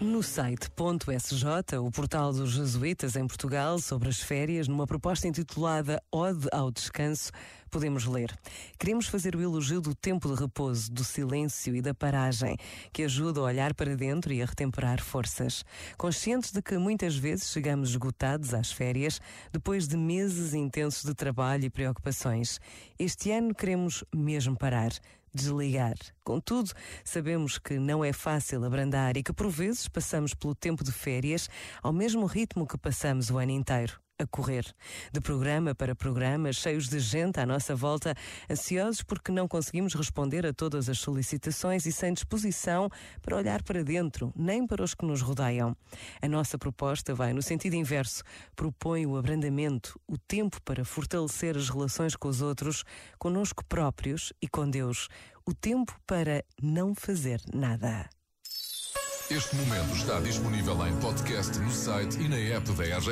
No site .sj, o portal dos jesuítas em Portugal, sobre as férias, numa proposta intitulada Ode ao Descanso, podemos ler. Queremos fazer o elogio do tempo de repouso, do silêncio e da paragem, que ajuda a olhar para dentro e a retemperar forças. Conscientes de que muitas vezes chegamos esgotados às férias, depois de meses intensos de trabalho e preocupações. Este ano queremos mesmo parar desligar. Contudo, sabemos que não é fácil abrandar e que por vezes passamos pelo tempo de férias ao mesmo ritmo que passamos o ano inteiro a correr, de programa para programa, cheios de gente à nossa volta, ansiosos porque não conseguimos responder a todas as solicitações e sem disposição para olhar para dentro, nem para os que nos rodeiam. A nossa proposta vai no sentido inverso, propõe o abrandamento, o tempo para fortalecer as relações com os outros, conosco próprios e com Deus, o tempo para não fazer nada. Este momento está disponível em podcast no site e na app da RGF.